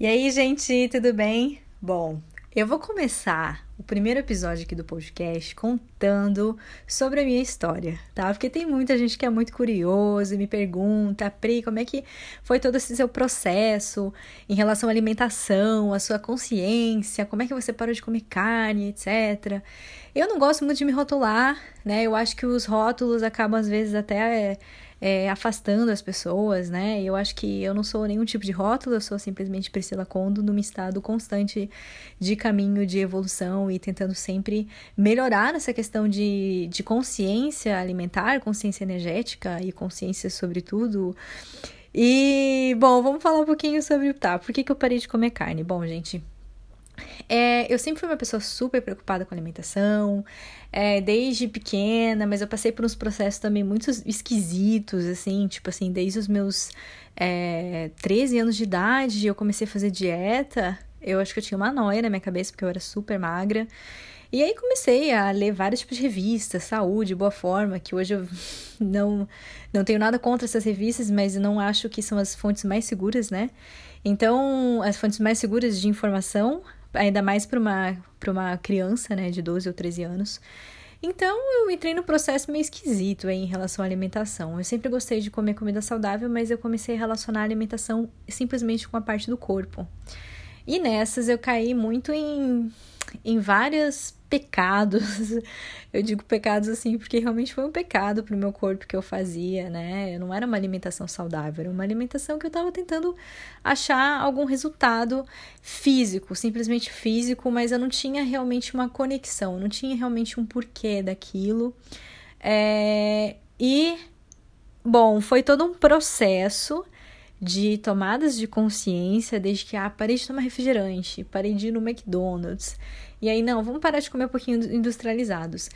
E aí, gente, tudo bem? Bom, eu vou começar o primeiro episódio aqui do podcast contando sobre a minha história, tá? Porque tem muita gente que é muito curioso e me pergunta, Pri, como é que foi todo esse seu processo em relação à alimentação, à sua consciência, como é que você parou de comer carne, etc. Eu não gosto muito de me rotular, né? Eu acho que os rótulos acabam às vezes até é, afastando as pessoas, né? Eu acho que eu não sou nenhum tipo de rótulo, eu sou simplesmente Priscila Condo num estado constante de caminho de evolução e tentando sempre melhorar nessa questão de, de consciência alimentar, consciência energética e consciência sobre tudo. E, bom, vamos falar um pouquinho sobre, tá, por que, que eu parei de comer carne? Bom, gente, é, eu sempre fui uma pessoa super preocupada com alimentação, é, desde pequena, mas eu passei por uns processos também muito esquisitos, assim, tipo assim, desde os meus é, 13 anos de idade, eu comecei a fazer dieta. Eu acho que eu tinha uma noia na minha cabeça, porque eu era super magra. E aí comecei a ler vários tipos de revistas, saúde, boa forma, que hoje eu não, não tenho nada contra essas revistas, mas não acho que são as fontes mais seguras, né? Então, as fontes mais seguras de informação ainda mais para uma, uma criança, né, de 12 ou 13 anos. Então eu entrei no processo meio esquisito em relação à alimentação. Eu sempre gostei de comer comida saudável, mas eu comecei a relacionar a alimentação simplesmente com a parte do corpo. E nessas eu caí muito em, em várias pecados. Eu digo pecados assim porque realmente foi um pecado pro meu corpo que eu fazia, né? Não era uma alimentação saudável, era uma alimentação que eu tava tentando achar algum resultado físico, simplesmente físico, mas eu não tinha realmente uma conexão, não tinha realmente um porquê daquilo. É... E, bom, foi todo um processo de tomadas de consciência desde que ah, parei de tomar refrigerante, parei de ir no McDonald's. E aí, não, vamos parar de comer um pouquinho industrializados.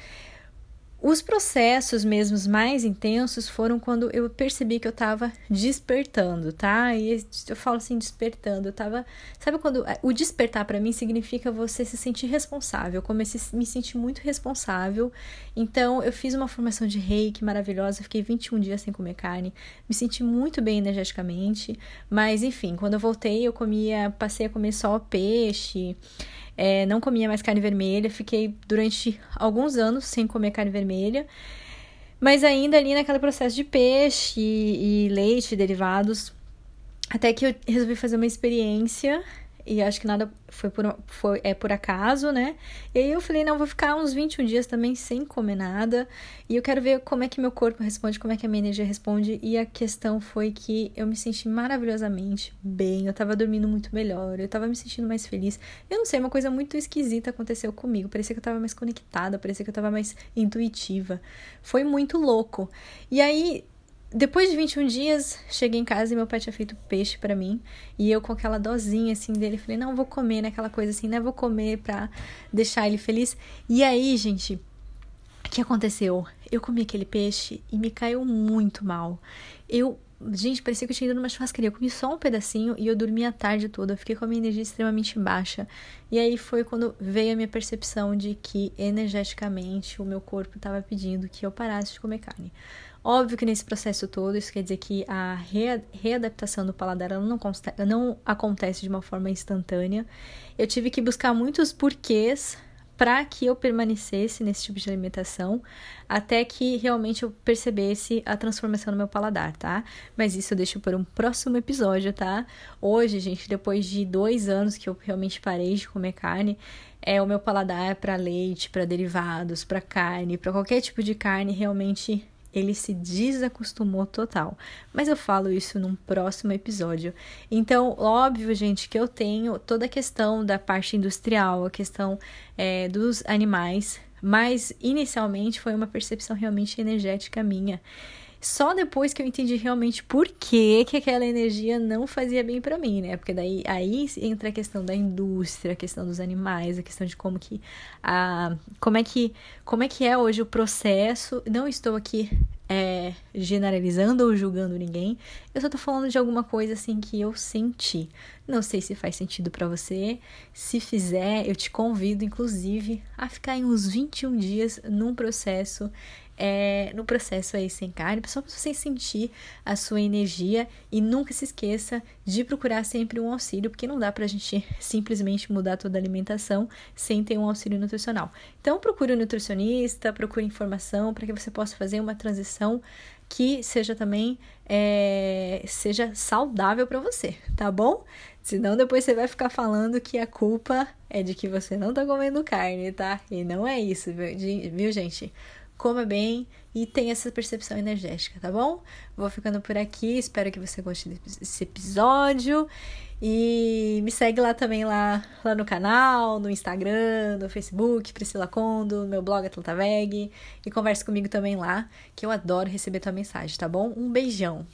Os processos mesmos mais intensos foram quando eu percebi que eu tava despertando, tá? E eu falo assim, despertando. Eu tava. Sabe quando. O despertar para mim significa você se sentir responsável. Eu comecei a me sentir muito responsável. Então, eu fiz uma formação de reiki maravilhosa. Fiquei 21 dias sem comer carne. Me senti muito bem energeticamente. Mas, enfim, quando eu voltei, eu comia. Passei a comer só peixe. É, não comia mais carne vermelha, fiquei durante alguns anos sem comer carne vermelha, mas ainda ali naquele processo de peixe e, e leite, derivados, até que eu resolvi fazer uma experiência e acho que nada foi por, foi, é por acaso, né? E aí eu falei, não, vou ficar uns 21 dias também sem comer nada. E eu quero ver como é que meu corpo responde, como é que a minha energia responde. E a questão foi que eu me senti maravilhosamente bem. Eu tava dormindo muito melhor, eu tava me sentindo mais feliz. Eu não sei, uma coisa muito esquisita aconteceu comigo. Parecia que eu tava mais conectada, parecia que eu tava mais intuitiva. Foi muito louco. E aí depois de 21 dias, cheguei em casa e meu pai tinha feito peixe para mim. E eu com aquela dozinha assim dele, falei: "Não, vou comer", né, aquela coisa assim, né, vou comer pra deixar ele feliz. E aí, gente, o que aconteceu? Eu comi aquele peixe e me caiu muito mal. Eu Gente, parecia que eu tinha ido numa churrascaria. Eu comi só um pedacinho e eu dormi a tarde toda. Eu fiquei com a minha energia extremamente baixa. E aí foi quando veio a minha percepção de que energeticamente o meu corpo estava pedindo que eu parasse de comer carne. Óbvio que nesse processo todo, isso quer dizer que a readaptação do paladar não, não acontece de uma forma instantânea. Eu tive que buscar muitos porquês para que eu permanecesse nesse tipo de alimentação, até que realmente eu percebesse a transformação no meu paladar, tá? Mas isso eu deixo para um próximo episódio, tá? Hoje, gente, depois de dois anos que eu realmente parei de comer carne, é o meu paladar para leite, para derivados, para carne, para qualquer tipo de carne realmente ele se desacostumou total. Mas eu falo isso num próximo episódio. Então, óbvio, gente, que eu tenho toda a questão da parte industrial, a questão é, dos animais, mas inicialmente foi uma percepção realmente energética minha. Só depois que eu entendi realmente por que, que aquela energia não fazia bem para mim, né? Porque daí aí entra a questão da indústria, a questão dos animais, a questão de como que a como é que como é que é hoje o processo. Não estou aqui é, generalizando ou julgando ninguém. Eu só tô falando de alguma coisa assim que eu senti. Não sei se faz sentido para você. Se fizer, eu te convido, inclusive, a ficar em uns 21 dias num processo é, no processo aí sem carne, só para você sentir a sua energia e nunca se esqueça de procurar sempre um auxílio, porque não dá pra gente simplesmente mudar toda a alimentação sem ter um auxílio nutricional. Então procure um nutricionista, procure informação para que você possa fazer uma transição que seja também é, seja saudável para você, tá bom? Senão depois você vai ficar falando que a culpa é de que você não tá comendo carne, tá? E não é isso, viu, gente? Coma bem e tenha essa percepção energética, tá bom? Vou ficando por aqui, espero que você goste desse episódio e me segue lá também lá, lá no canal, no Instagram, no Facebook, Priscila Condo, meu blog Atlanta Veg e converse comigo também lá, que eu adoro receber tua mensagem, tá bom? Um beijão.